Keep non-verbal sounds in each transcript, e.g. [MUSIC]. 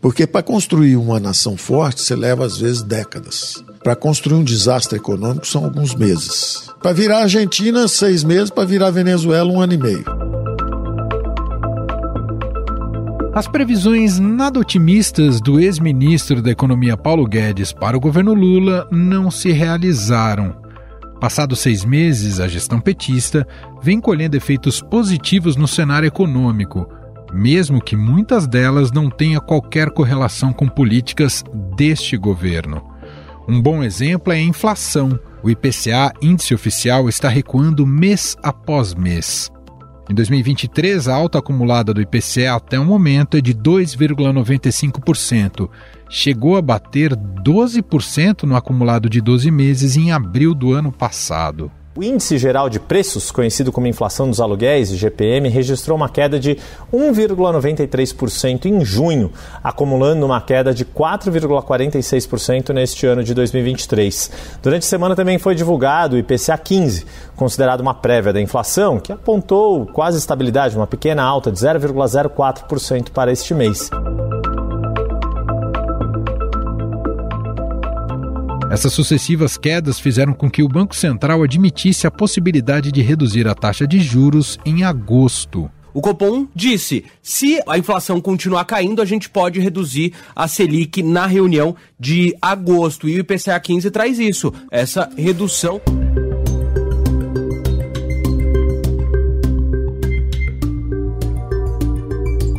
Porque para construir uma nação forte, você leva às vezes décadas. Para construir um desastre econômico são alguns meses. Para virar Argentina, seis meses. Para virar Venezuela, um ano e meio. As previsões nada otimistas do ex-ministro da Economia Paulo Guedes para o governo Lula não se realizaram. Passados seis meses, a gestão petista vem colhendo efeitos positivos no cenário econômico, mesmo que muitas delas não tenham qualquer correlação com políticas deste governo. Um bom exemplo é a inflação. O IPCA, índice oficial, está recuando mês após mês. Em 2023, a alta acumulada do IPCA até o momento é de 2,95%. Chegou a bater 12% no acumulado de 12 meses em abril do ano passado. O Índice Geral de Preços, conhecido como Inflação dos Aluguéis, GPM, registrou uma queda de 1,93% em junho, acumulando uma queda de 4,46% neste ano de 2023. Durante a semana também foi divulgado o IPCA 15, considerado uma prévia da inflação, que apontou quase estabilidade, uma pequena alta de 0,04% para este mês. Essas sucessivas quedas fizeram com que o Banco Central admitisse a possibilidade de reduzir a taxa de juros em agosto. O Copom disse: se a inflação continuar caindo, a gente pode reduzir a Selic na reunião de agosto. E o IPCA 15 traz isso, essa redução.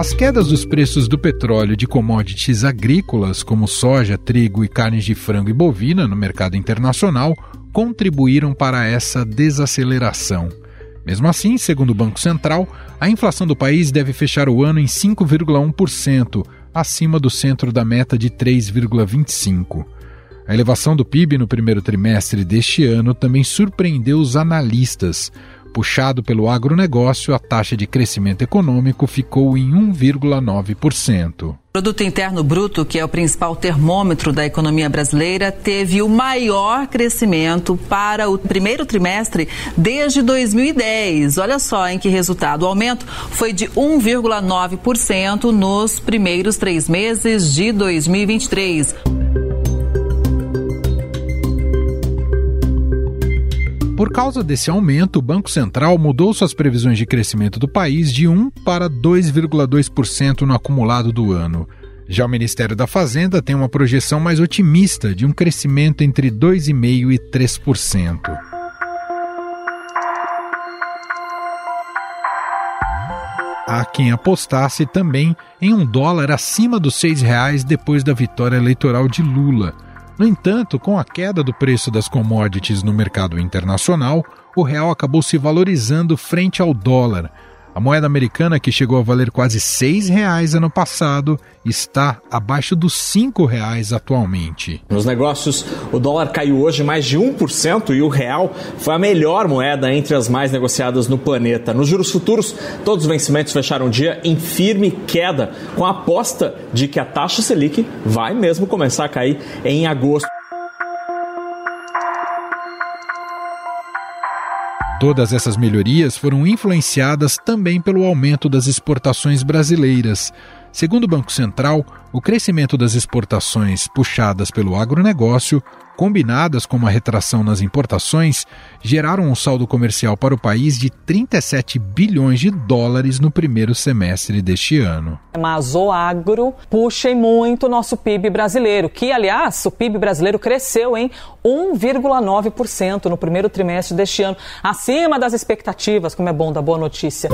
As quedas dos preços do petróleo de commodities agrícolas, como soja, trigo e carnes de frango e bovina, no mercado internacional, contribuíram para essa desaceleração. Mesmo assim, segundo o Banco Central, a inflação do país deve fechar o ano em 5,1%, acima do centro da meta de 3,25%. A elevação do PIB no primeiro trimestre deste ano também surpreendeu os analistas. Puxado pelo agronegócio, a taxa de crescimento econômico ficou em 1,9%. O produto interno bruto, que é o principal termômetro da economia brasileira, teve o maior crescimento para o primeiro trimestre desde 2010. Olha só em que resultado. O aumento foi de 1,9% nos primeiros três meses de 2023. Por causa desse aumento, o Banco Central mudou suas previsões de crescimento do país de 1 para 2,2% no acumulado do ano. Já o Ministério da Fazenda tem uma projeção mais otimista de um crescimento entre 2,5% e 3%. Há quem apostasse também em um dólar acima dos R$ reais depois da vitória eleitoral de Lula. No entanto, com a queda do preço das commodities no mercado internacional, o real acabou se valorizando frente ao dólar. A moeda americana, que chegou a valer quase R$ reais ano passado, está abaixo dos R$ reais atualmente. Nos negócios, o dólar caiu hoje mais de 1% e o real foi a melhor moeda entre as mais negociadas no planeta. Nos juros futuros, todos os vencimentos fecharam o dia em firme queda, com a aposta de que a taxa Selic vai mesmo começar a cair em agosto. Todas essas melhorias foram influenciadas também pelo aumento das exportações brasileiras. Segundo o Banco Central, o crescimento das exportações puxadas pelo agronegócio, combinadas com uma retração nas importações, geraram um saldo comercial para o país de 37 bilhões de dólares no primeiro semestre deste ano. Mas o agro puxa muito o nosso PIB brasileiro, que, aliás, o PIB brasileiro cresceu em 1,9% no primeiro trimestre deste ano, acima das expectativas, como é bom da boa notícia.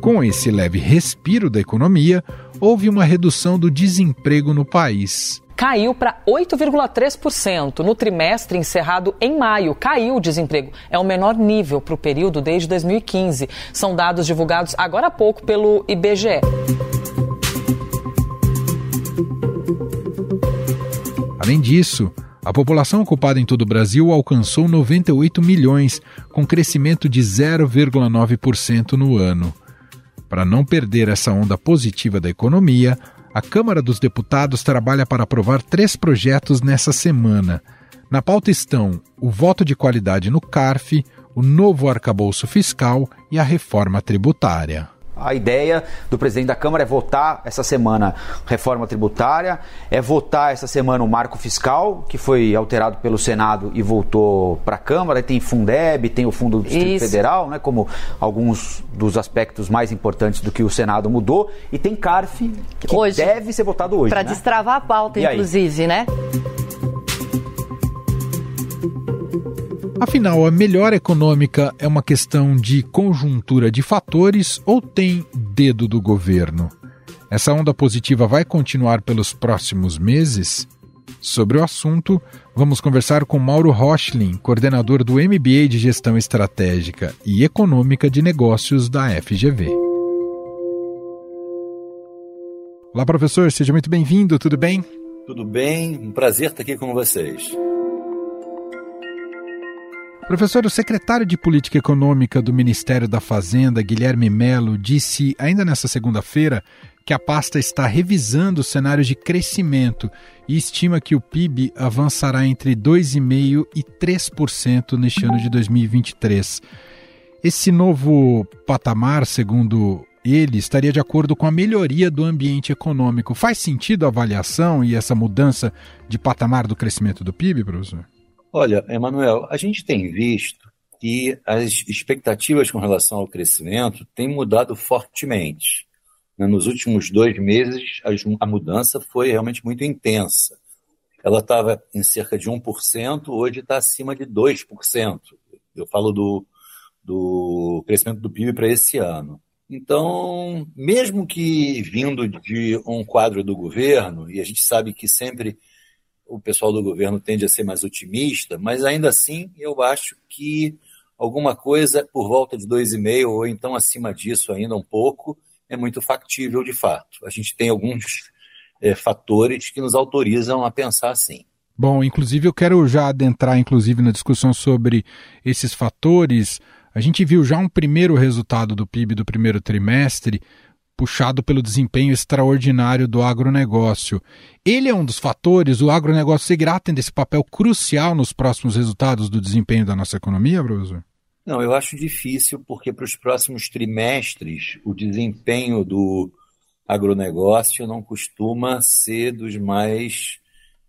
Com esse leve respiro da economia, houve uma redução do desemprego no país. Caiu para 8,3% no trimestre encerrado em maio. Caiu o desemprego. É o menor nível para o período desde 2015. São dados divulgados agora há pouco pelo IBGE. Além disso, a população ocupada em todo o Brasil alcançou 98 milhões, com crescimento de 0,9% no ano. Para não perder essa onda positiva da economia, a Câmara dos Deputados trabalha para aprovar três projetos nessa semana. Na pauta estão o voto de qualidade no CARF, o novo arcabouço fiscal e a reforma tributária. A ideia do presidente da Câmara é votar essa semana reforma tributária, é votar essa semana o marco fiscal, que foi alterado pelo Senado e voltou para a Câmara. Aí tem Fundeb, tem o Fundo do Distrito Isso. Federal, né, como alguns dos aspectos mais importantes do que o Senado mudou. E tem CARF, que hoje, deve ser votado hoje. Para né? destravar a pauta, e inclusive, aí? né? Afinal, a melhora econômica é uma questão de conjuntura de fatores ou tem dedo do governo? Essa onda positiva vai continuar pelos próximos meses? Sobre o assunto, vamos conversar com Mauro Rochlin, coordenador do MBA de Gestão Estratégica e Econômica de Negócios da FGV. Olá, professor, seja muito bem-vindo, tudo bem? Tudo bem, um prazer estar aqui com vocês. Professor, o secretário de Política Econômica do Ministério da Fazenda, Guilherme Melo, disse ainda nesta segunda-feira que a pasta está revisando o cenário de crescimento e estima que o PIB avançará entre 2,5% e 3% neste ano de 2023. Esse novo patamar, segundo ele, estaria de acordo com a melhoria do ambiente econômico. Faz sentido a avaliação e essa mudança de patamar do crescimento do PIB, professor? Olha, Emanuel, a gente tem visto que as expectativas com relação ao crescimento têm mudado fortemente. Né, nos últimos dois meses, a mudança foi realmente muito intensa. Ela estava em cerca de 1%, hoje está acima de 2%. Eu falo do, do crescimento do PIB para esse ano. Então, mesmo que vindo de um quadro do governo, e a gente sabe que sempre o pessoal do governo tende a ser mais otimista, mas ainda assim eu acho que alguma coisa por volta de 2,5 ou então acima disso ainda um pouco é muito factível de fato. A gente tem alguns é, fatores que nos autorizam a pensar assim. Bom, inclusive eu quero já adentrar inclusive na discussão sobre esses fatores. A gente viu já um primeiro resultado do PIB do primeiro trimestre, puxado pelo desempenho extraordinário do agronegócio. Ele é um dos fatores, o agronegócio seguirá tendo esse papel crucial nos próximos resultados do desempenho da nossa economia, professor? Não, eu acho difícil, porque para os próximos trimestres o desempenho do agronegócio não costuma ser dos mais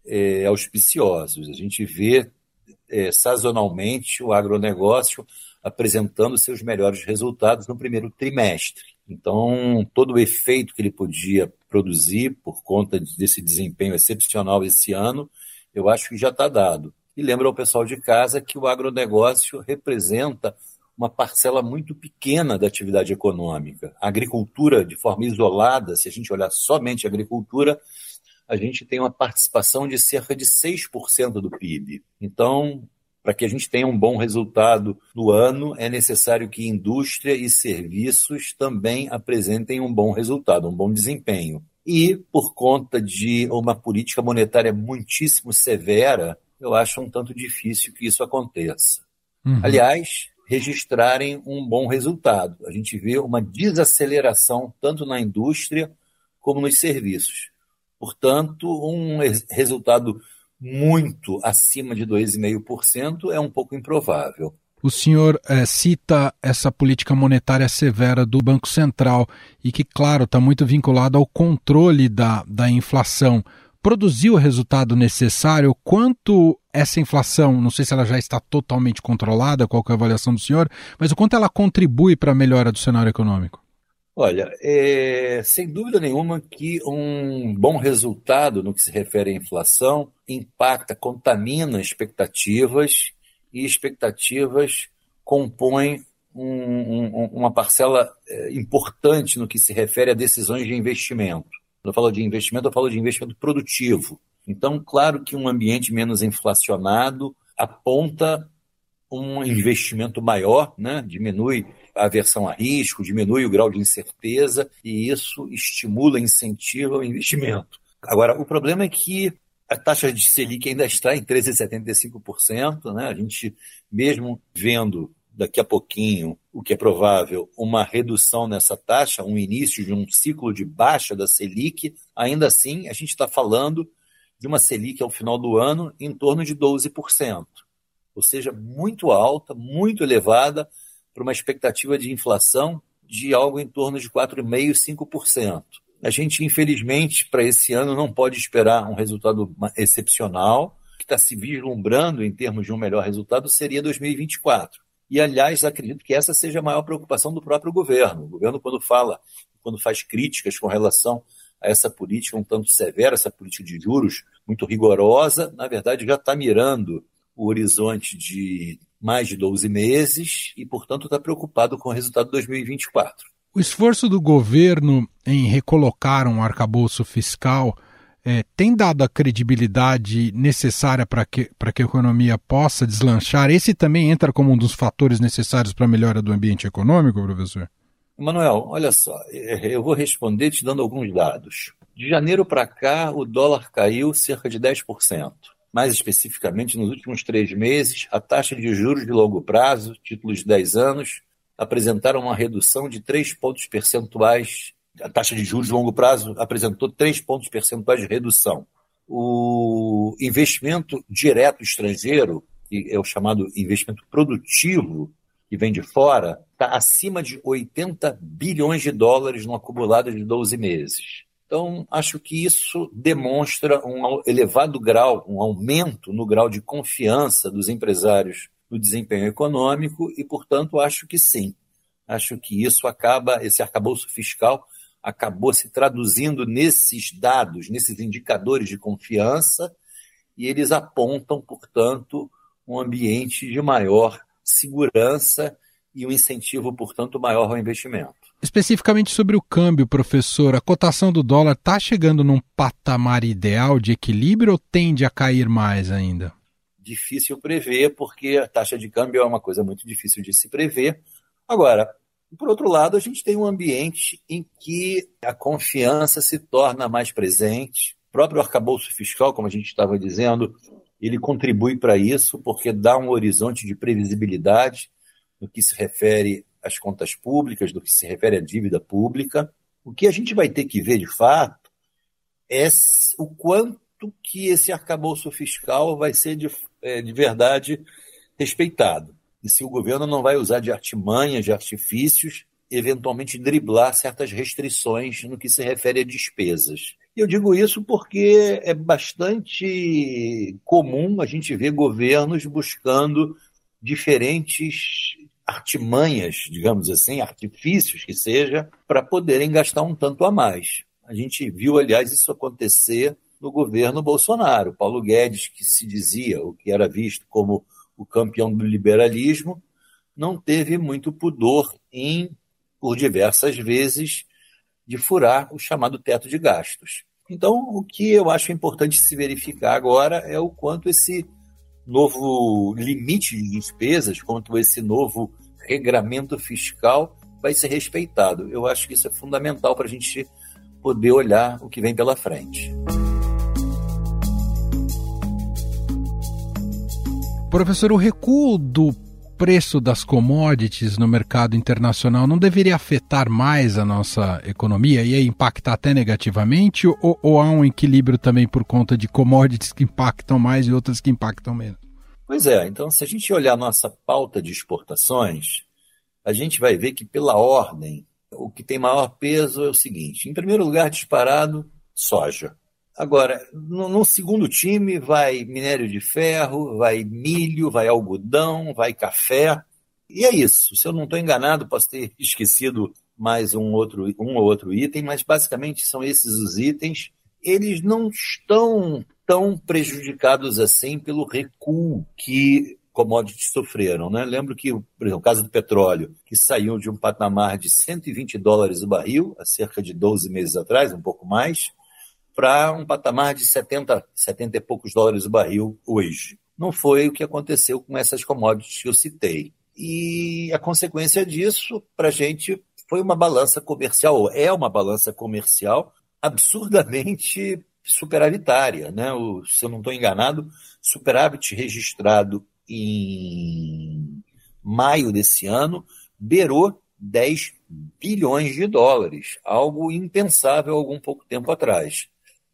é, auspiciosos. A gente vê é, sazonalmente o agronegócio apresentando seus melhores resultados no primeiro trimestre. Então, todo o efeito que ele podia produzir por conta desse desempenho excepcional esse ano, eu acho que já está dado. E lembra ao pessoal de casa que o agronegócio representa uma parcela muito pequena da atividade econômica. A agricultura, de forma isolada, se a gente olhar somente a agricultura, a gente tem uma participação de cerca de 6% do PIB. Então, para que a gente tenha um bom resultado no ano, é necessário que indústria e serviços também apresentem um bom resultado, um bom desempenho. E, por conta de uma política monetária muitíssimo severa, eu acho um tanto difícil que isso aconteça. Uhum. Aliás, registrarem um bom resultado. A gente vê uma desaceleração tanto na indústria como nos serviços. Portanto, um resultado muito acima de 2,5% é um pouco improvável. O senhor é, cita essa política monetária severa do Banco Central e que, claro, está muito vinculado ao controle da, da inflação. Produziu o resultado necessário? Quanto essa inflação, não sei se ela já está totalmente controlada, qual é a avaliação do senhor, mas o quanto ela contribui para a melhora do cenário econômico? Olha, é, sem dúvida nenhuma que um bom resultado no que se refere à inflação impacta, contamina expectativas e expectativas compõem um, um, uma parcela é, importante no que se refere a decisões de investimento. Quando eu falo de investimento, eu falo de investimento produtivo. Então, claro que um ambiente menos inflacionado aponta um investimento maior, né? diminui a aversão a risco, diminui o grau de incerteza e isso estimula, incentiva o investimento. Agora, o problema é que a taxa de Selic ainda está em 13,75%, né? A gente, mesmo vendo daqui a pouquinho, o que é provável, uma redução nessa taxa, um início de um ciclo de baixa da Selic, ainda assim a gente está falando de uma Selic ao final do ano em torno de 12%, ou seja, muito alta, muito elevada para uma expectativa de inflação de algo em torno de 4,5%, 5%. A gente, infelizmente, para esse ano não pode esperar um resultado excepcional. Que está se vislumbrando em termos de um melhor resultado seria 2024. E, aliás, acredito que essa seja a maior preocupação do próprio governo. O governo, quando fala, quando faz críticas com relação a essa política um tanto severa, essa política de juros muito rigorosa, na verdade já está mirando o horizonte de mais de 12 meses e, portanto, está preocupado com o resultado de 2024. O esforço do governo em recolocar um arcabouço fiscal é, tem dado a credibilidade necessária para que, que a economia possa deslanchar? Esse também entra como um dos fatores necessários para a melhora do ambiente econômico, professor? Manuel, olha só, é, eu vou responder te dando alguns dados. De janeiro para cá, o dólar caiu cerca de 10%. Mais especificamente, nos últimos três meses, a taxa de juros de longo prazo, títulos de 10 anos, apresentaram uma redução de 3 pontos percentuais. A taxa de juros de longo prazo apresentou 3 pontos percentuais de redução. O investimento direto estrangeiro, que é o chamado investimento produtivo, que vem de fora, está acima de 80 bilhões de dólares no acumulado de 12 meses. Então, acho que isso demonstra um elevado grau, um aumento no grau de confiança dos empresários no desempenho econômico e, portanto, acho que sim. Acho que isso acaba, esse arcabouço fiscal acabou se traduzindo nesses dados, nesses indicadores de confiança, e eles apontam, portanto, um ambiente de maior segurança e um incentivo, portanto, maior ao investimento. Especificamente sobre o câmbio, professor, a cotação do dólar está chegando num patamar ideal de equilíbrio ou tende a cair mais ainda? Difícil prever, porque a taxa de câmbio é uma coisa muito difícil de se prever. Agora, por outro lado, a gente tem um ambiente em que a confiança se torna mais presente. O próprio arcabouço fiscal, como a gente estava dizendo, ele contribui para isso, porque dá um horizonte de previsibilidade no que se refere às contas públicas, do que se refere à dívida pública. O que a gente vai ter que ver, de fato, é o quanto que esse arcabouço fiscal vai ser de, é, de verdade respeitado. E se o governo não vai usar de artimanhas, de artifícios, eventualmente driblar certas restrições no que se refere a despesas. E eu digo isso porque é bastante comum a gente ver governos buscando diferentes artimanhas, digamos assim, artifícios que seja, para poderem gastar um tanto a mais. A gente viu, aliás, isso acontecer no governo Bolsonaro. Paulo Guedes, que se dizia, o que era visto como o campeão do liberalismo, não teve muito pudor em, por diversas vezes, de furar o chamado teto de gastos. Então, o que eu acho importante se verificar agora é o quanto esse novo limite de despesas, quanto esse novo regramento fiscal vai ser respeitado. Eu acho que isso é fundamental para a gente poder olhar o que vem pela frente. Professor, o recuo do preço das commodities no mercado internacional não deveria afetar mais a nossa economia e impactar até negativamente? Ou, ou há um equilíbrio também por conta de commodities que impactam mais e outras que impactam menos? Pois é, então se a gente olhar nossa pauta de exportações, a gente vai ver que pela ordem, o que tem maior peso é o seguinte: em primeiro lugar, disparado, soja. Agora, no, no, segundo time vai minério de ferro, vai milho, vai algodão, vai café. E é isso. Se eu não estou enganado, posso ter esquecido mais um outro um ou outro item, mas basicamente são esses os itens. Eles não estão tão prejudicados assim pelo recuo que commodities sofreram. Né? Lembro que, por exemplo, o caso do petróleo, que saiu de um patamar de 120 dólares o barril, há cerca de 12 meses atrás, um pouco mais, para um patamar de 70, 70 e poucos dólares o barril hoje. Não foi o que aconteceu com essas commodities que eu citei. E a consequência disso, para a gente, foi uma balança comercial, é uma balança comercial absurdamente superavitária. Né? O, se eu não estou enganado, superávit registrado em maio desse ano beirou 10 bilhões de dólares, algo impensável algum pouco tempo atrás.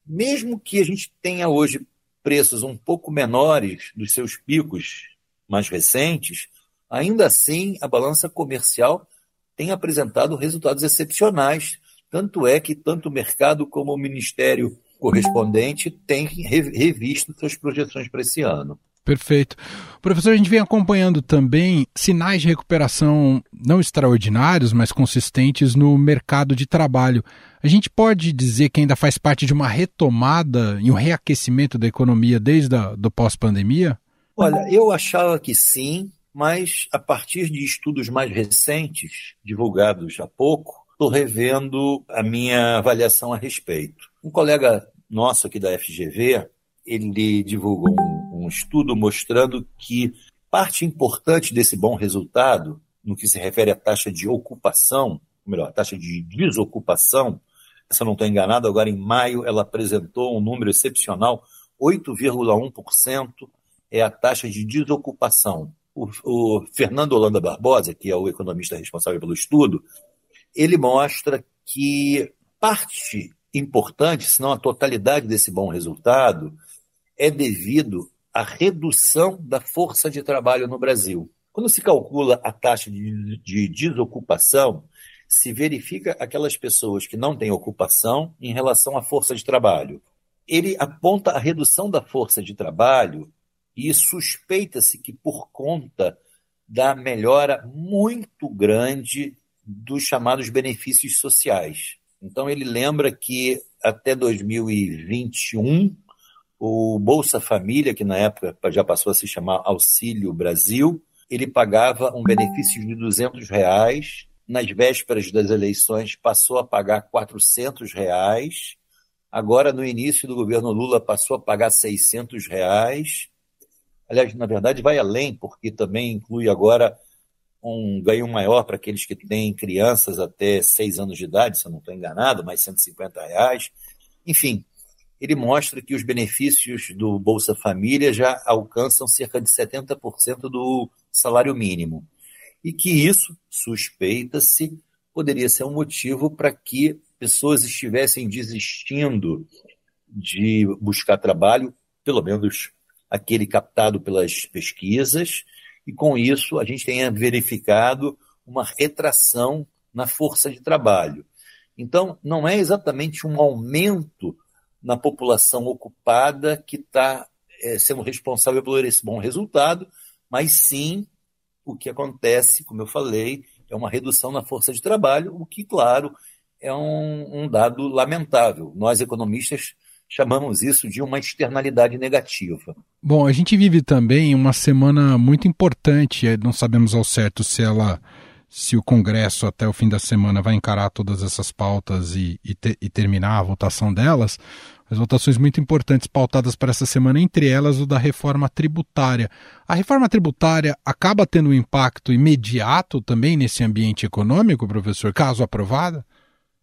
Mesmo que a gente tenha hoje preços um pouco menores dos seus picos mais recentes, ainda assim a balança comercial tem apresentado resultados excepcionais. Tanto é que tanto o mercado como o Ministério correspondente têm revisto suas projeções para esse ano. Perfeito. Professor, a gente vem acompanhando também sinais de recuperação não extraordinários, mas consistentes no mercado de trabalho. A gente pode dizer que ainda faz parte de uma retomada e um reaquecimento da economia desde a, do pós-pandemia? Olha, eu achava que sim, mas a partir de estudos mais recentes, divulgados há pouco, estou revendo a minha avaliação a respeito. Um colega nosso aqui da FGV, ele divulgou um, um estudo mostrando que parte importante desse bom resultado, no que se refere à taxa de ocupação, ou melhor, a taxa de desocupação, se eu não estou enganado, agora em maio ela apresentou um número excepcional, 8,1% é a taxa de desocupação. O, o, Fernando Holanda Barbosa, que é o economista responsável pelo estudo, ele mostra que parte importante, se não a totalidade desse bom resultado, é devido à redução da força de trabalho no Brasil. Quando se calcula a taxa de, de desocupação, se verifica aquelas pessoas que não têm ocupação em relação à força de trabalho. Ele aponta a redução da força de trabalho e suspeita-se que por conta da melhora muito grande dos chamados benefícios sociais. Então ele lembra que até 2021 o Bolsa Família, que na época já passou a se chamar Auxílio Brasil, ele pagava um benefício de 200 reais. Nas vésperas das eleições, passou a pagar 400 reais. Agora, no início do governo Lula, passou a pagar 600 reais. Aliás, na verdade, vai além, porque também inclui agora um ganho maior para aqueles que têm crianças até 6 anos de idade, se eu não estou enganado, mais 150 reais. Enfim, ele mostra que os benefícios do Bolsa Família já alcançam cerca de 70% do salário mínimo. E que isso, suspeita-se, poderia ser um motivo para que pessoas estivessem desistindo de buscar trabalho, pelo menos aquele captado pelas pesquisas, e com isso a gente tenha verificado uma retração na força de trabalho. Então, não é exatamente um aumento na população ocupada que está é, sendo responsável por esse bom resultado, mas sim o que acontece, como eu falei, é uma redução na força de trabalho, o que, claro, é um, um dado lamentável. Nós, economistas, chamamos isso de uma externalidade negativa. Bom, a gente vive também uma semana muito importante, não sabemos ao certo se ela se o Congresso até o fim da semana vai encarar todas essas pautas e, e, te, e terminar a votação delas, as votações muito importantes pautadas para essa semana, entre elas o da reforma tributária. A reforma tributária acaba tendo um impacto imediato também nesse ambiente econômico, professor, caso aprovada?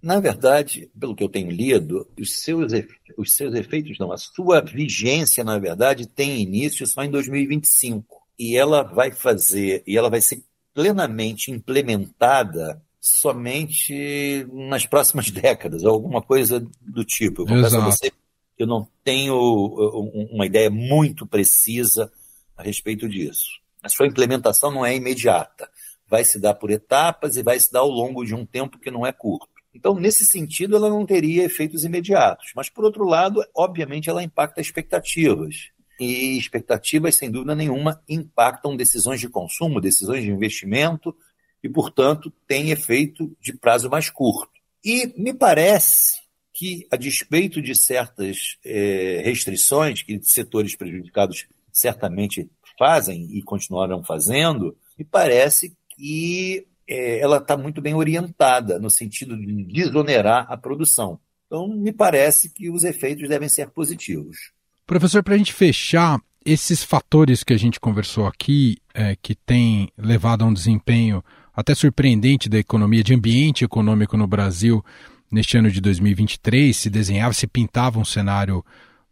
Na verdade, pelo que eu tenho lido, os seus, os seus efeitos, não, a sua vigência, na verdade, tem início só em 2025. E ela vai fazer, e ela vai ser plenamente implementada somente nas próximas [LAUGHS] décadas, alguma coisa do tipo. Eu confesso a você que eu não tenho uh, uma ideia muito precisa a respeito disso. A sua implementação não é imediata. Vai se dar por etapas e vai se dar ao longo de um tempo que não é curto. Então, nesse sentido, ela não teria efeitos imediatos. Mas, por outro lado, obviamente, ela impacta expectativas. E expectativas, sem dúvida nenhuma, impactam decisões de consumo, decisões de investimento e, portanto, tem efeito de prazo mais curto. E me parece que, a despeito de certas é, restrições que setores prejudicados certamente fazem e continuarão fazendo, me parece que é, ela está muito bem orientada no sentido de desonerar a produção. Então, me parece que os efeitos devem ser positivos. Professor, para a gente fechar, esses fatores que a gente conversou aqui, é, que têm levado a um desempenho até surpreendente da economia, de ambiente econômico no Brasil neste ano de 2023, se desenhava, se pintava um cenário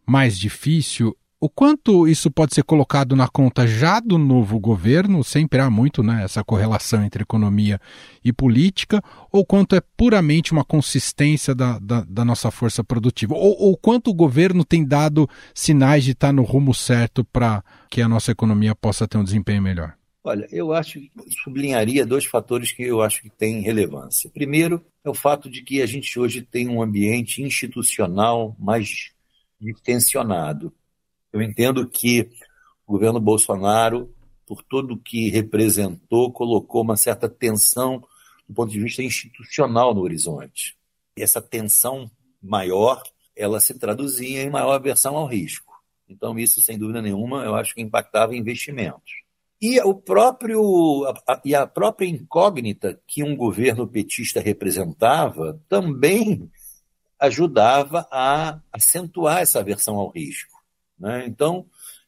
mais difícil. O quanto isso pode ser colocado na conta já do novo governo, sempre há muito né, essa correlação entre economia e política, ou quanto é puramente uma consistência da, da, da nossa força produtiva? Ou, ou, quanto o governo tem dado sinais de estar no rumo certo para que a nossa economia possa ter um desempenho melhor? Olha, eu acho que sublinharia dois fatores que eu acho que têm relevância. Primeiro, é o fato de que a gente hoje tem um ambiente institucional mais distensionado. Eu entendo que o governo Bolsonaro, por tudo que representou, colocou uma certa tensão do ponto de vista institucional no horizonte. E essa tensão maior, ela se traduzia em maior aversão ao risco. Então, isso, sem dúvida nenhuma, eu acho que impactava investimentos. E o próprio a, e a própria incógnita que um governo petista representava também ajudava a acentuar essa aversão ao risco. Né? Então,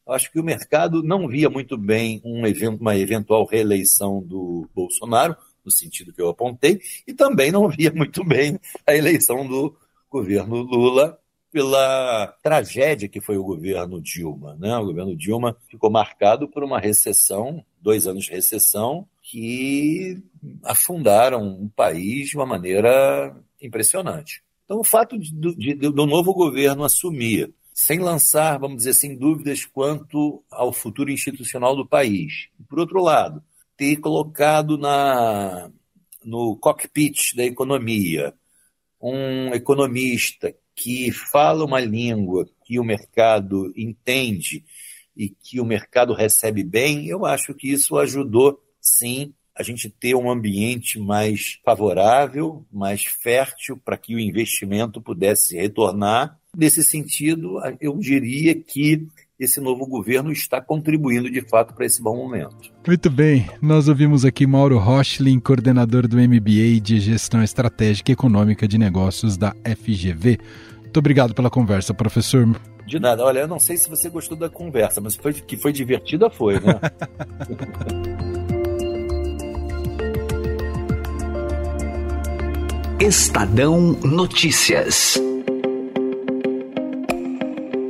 acho que o mercado não via muito bem um evento, uma eventual reeleição do Bolsonaro, no sentido que eu apontei, e também não via muito bem a eleição do governo Lula pela tragédia que foi o governo Dilma. Né? O governo Dilma ficou marcado por uma recessão, dois anos de recessão, que afundaram o país de uma maneira impressionante. Então, o fato de, de, do novo governo assumir sem lançar, vamos dizer assim, dúvidas quanto ao futuro institucional do país. Por outro lado, ter colocado na, no cockpit da economia um economista que fala uma língua que o mercado entende e que o mercado recebe bem, eu acho que isso ajudou, sim, a gente ter um ambiente mais favorável, mais fértil para que o investimento pudesse retornar Nesse sentido, eu diria que esse novo governo está contribuindo de fato para esse bom momento. Muito bem, nós ouvimos aqui Mauro Rochlin, coordenador do MBA de Gestão Estratégica e Econômica de Negócios da FGV. Muito obrigado pela conversa, professor. De nada. Olha, eu não sei se você gostou da conversa, mas foi, que foi divertida foi, né? [LAUGHS] Estadão Notícias.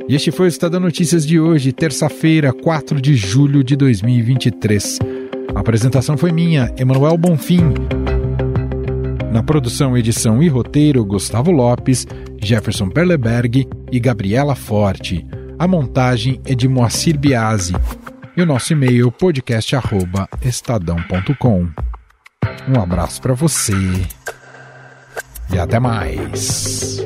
E este foi o Estadão Notícias de hoje, terça-feira, 4 de julho de 2023. A apresentação foi minha, Emanuel Bonfim. Na produção, edição e roteiro, Gustavo Lopes, Jefferson Perleberg e Gabriela Forte. A montagem é de Moacir Biasi. E o nosso e-mail podcast@estadão.com. Um abraço para você e até mais.